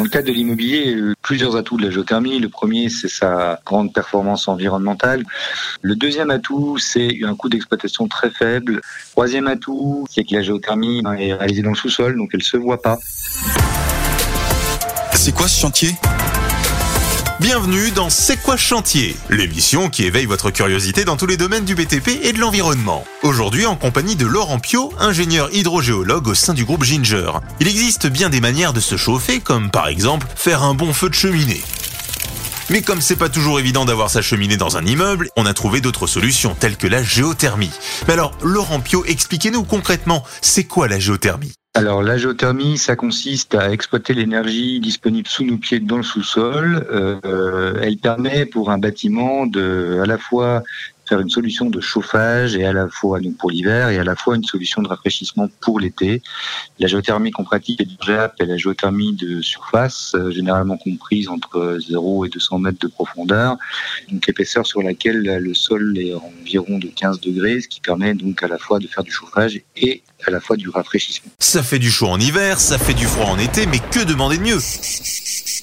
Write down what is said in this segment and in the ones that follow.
Dans le cadre de l'immobilier, euh, plusieurs atouts de la géothermie. Le premier, c'est sa grande performance environnementale. Le deuxième atout, c'est un coût d'exploitation très faible. Troisième atout, c'est que la géothermie est réalisée dans le sous-sol, donc elle se voit pas. C'est quoi ce chantier? Bienvenue dans C'est quoi chantier L'émission qui éveille votre curiosité dans tous les domaines du BTP et de l'environnement. Aujourd'hui en compagnie de Laurent Pio, ingénieur hydrogéologue au sein du groupe Ginger. Il existe bien des manières de se chauffer, comme par exemple faire un bon feu de cheminée. Mais comme c'est pas toujours évident d'avoir sa cheminée dans un immeuble, on a trouvé d'autres solutions telles que la géothermie. Mais alors, Laurent Pio, expliquez-nous concrètement, c'est quoi la géothermie? Alors la géothermie, ça consiste à exploiter l'énergie disponible sous nos pieds dans le sous-sol. Euh, elle permet pour un bâtiment de à la fois faire une solution de chauffage et à la fois pour l'hiver et à la fois une solution de rafraîchissement pour l'été. La géothermie qu'on pratique est la géothermie de surface, euh, généralement comprise entre 0 et 200 mètres de profondeur, donc épaisseur sur laquelle le sol est environ de 15 degrés, ce qui permet donc à la fois de faire du chauffage et à la fois du rafraîchissement. Ça fait du chaud en hiver, ça fait du froid en été, mais que demander de mieux?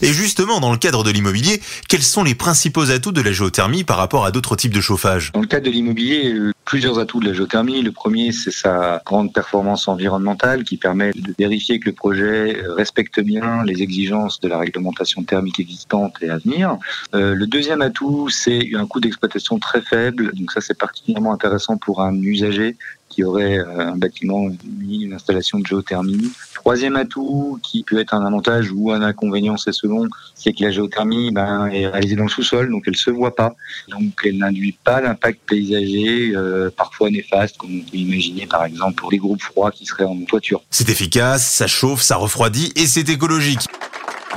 Et justement, dans le cadre de l'immobilier, quels sont les principaux atouts de la géothermie par rapport à d'autres types de chauffage? Dans le cadre de l'immobilier, euh, plusieurs atouts de la géothermie. Le premier, c'est sa grande performance environnementale qui permet de vérifier que le projet respecte bien les exigences de la réglementation thermique existante et à venir. Euh, le deuxième atout, c'est un coût d'exploitation très faible. Donc ça, c'est particulièrement intéressant pour un usager qui aurait euh, un bâtiment mis une installation de géothermie. Troisième atout, qui peut être un avantage ou un inconvénient, c'est selon, c'est que la géothermie ben, est réalisée dans le sous-sol, donc elle se voit pas, donc elle n'induit pas d'impact paysager, euh, parfois néfaste, comme on peut imaginer par exemple pour les groupes froids qui seraient en toiture. C'est efficace, ça chauffe, ça refroidit et c'est écologique.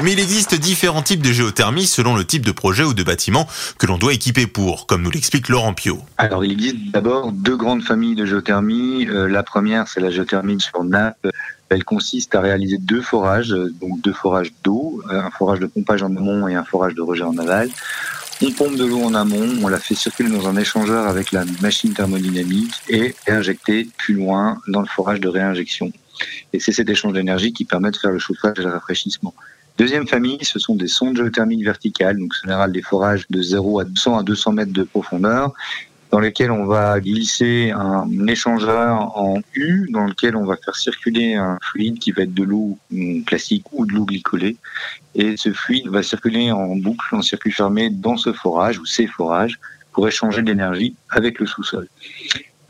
Mais il existe différents types de géothermie selon le type de projet ou de bâtiment que l'on doit équiper pour, comme nous l'explique Laurent Pio. Alors il existe d'abord deux grandes familles de géothermie. Euh, la première, c'est la géothermie sur nappe. Elle consiste à réaliser deux forages, donc deux forages d'eau, euh, un forage de pompage en amont et un forage de rejet en aval. On pompe de l'eau en amont, on la fait circuler dans un échangeur avec la machine thermodynamique et est injectée plus loin dans le forage de réinjection. Et c'est cet échange d'énergie qui permet de faire le chauffage et le rafraîchissement. Deuxième famille, ce sont des sondes géothermiques verticales, donc général des forages de 0 à 100 à 200 mètres de profondeur, dans lesquels on va glisser un échangeur en U, dans lequel on va faire circuler un fluide qui va être de l'eau classique ou de l'eau glycolée. Et ce fluide va circuler en boucle, en circuit fermé, dans ce forage ou ces forages pour échanger de l'énergie avec le sous-sol.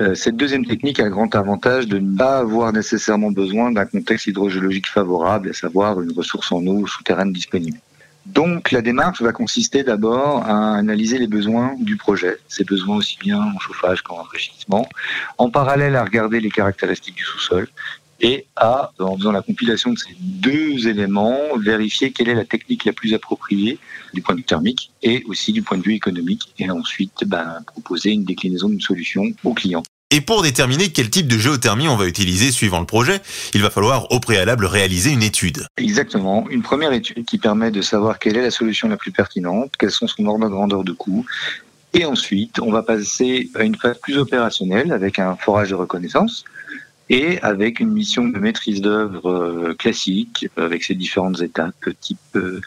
Euh, cette deuxième technique a grand avantage de ne pas avoir nécessairement besoin d'un contexte hydrogéologique favorable, à savoir une ressource en eau souterraine disponible. Donc la démarche va consister d'abord à analyser les besoins du projet, ses besoins aussi bien en chauffage qu'en rafraîchissement, en parallèle à regarder les caractéristiques du sous-sol et à, en faisant la compilation de ces deux éléments, vérifier quelle est la technique la plus appropriée du point de vue thermique et aussi du point de vue économique, et ensuite ben, proposer une déclinaison d'une solution au client. Et pour déterminer quel type de géothermie on va utiliser suivant le projet, il va falloir au préalable réaliser une étude. Exactement, une première étude qui permet de savoir quelle est la solution la plus pertinente, quels sont son ordre de grandeur de coût. Et ensuite, on va passer à une phase plus opérationnelle avec un forage de reconnaissance et avec une mission de maîtrise d'œuvre euh, classique avec ses différentes étapes, type euh,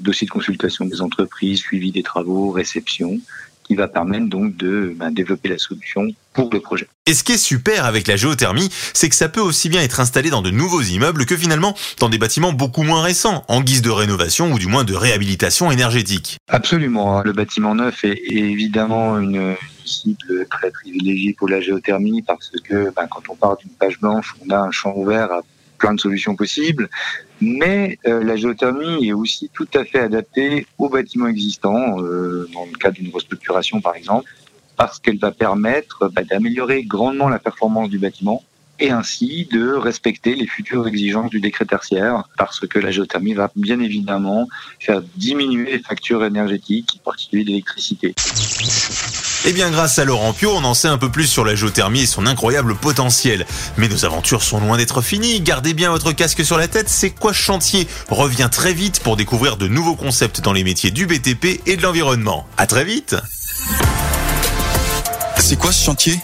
dossier de consultation des entreprises, suivi des travaux, réception qui va permettre donc de ben, développer la solution pour le projet. Et ce qui est super avec la géothermie, c'est que ça peut aussi bien être installé dans de nouveaux immeubles que finalement dans des bâtiments beaucoup moins récents, en guise de rénovation ou du moins de réhabilitation énergétique. Absolument. Le bâtiment neuf est évidemment une cible très privilégiée pour la géothermie parce que ben, quand on part d'une page blanche, on a un champ ouvert à plein de solutions possibles. Mais euh, la géothermie est aussi tout à fait adaptée aux bâtiments existants, euh, dans le cas d'une restructuration par exemple, parce qu'elle va permettre bah, d'améliorer grandement la performance du bâtiment et ainsi de respecter les futures exigences du décret tertiaire, parce que la géothermie va bien évidemment faire diminuer les factures énergétiques, en particulier d'électricité. Eh bien, grâce à Laurent Pio, on en sait un peu plus sur la géothermie et son incroyable potentiel. Mais nos aventures sont loin d'être finies. Gardez bien votre casque sur la tête. C'est quoi chantier? Revient très vite pour découvrir de nouveaux concepts dans les métiers du BTP et de l'environnement. À très vite. C'est quoi ce chantier?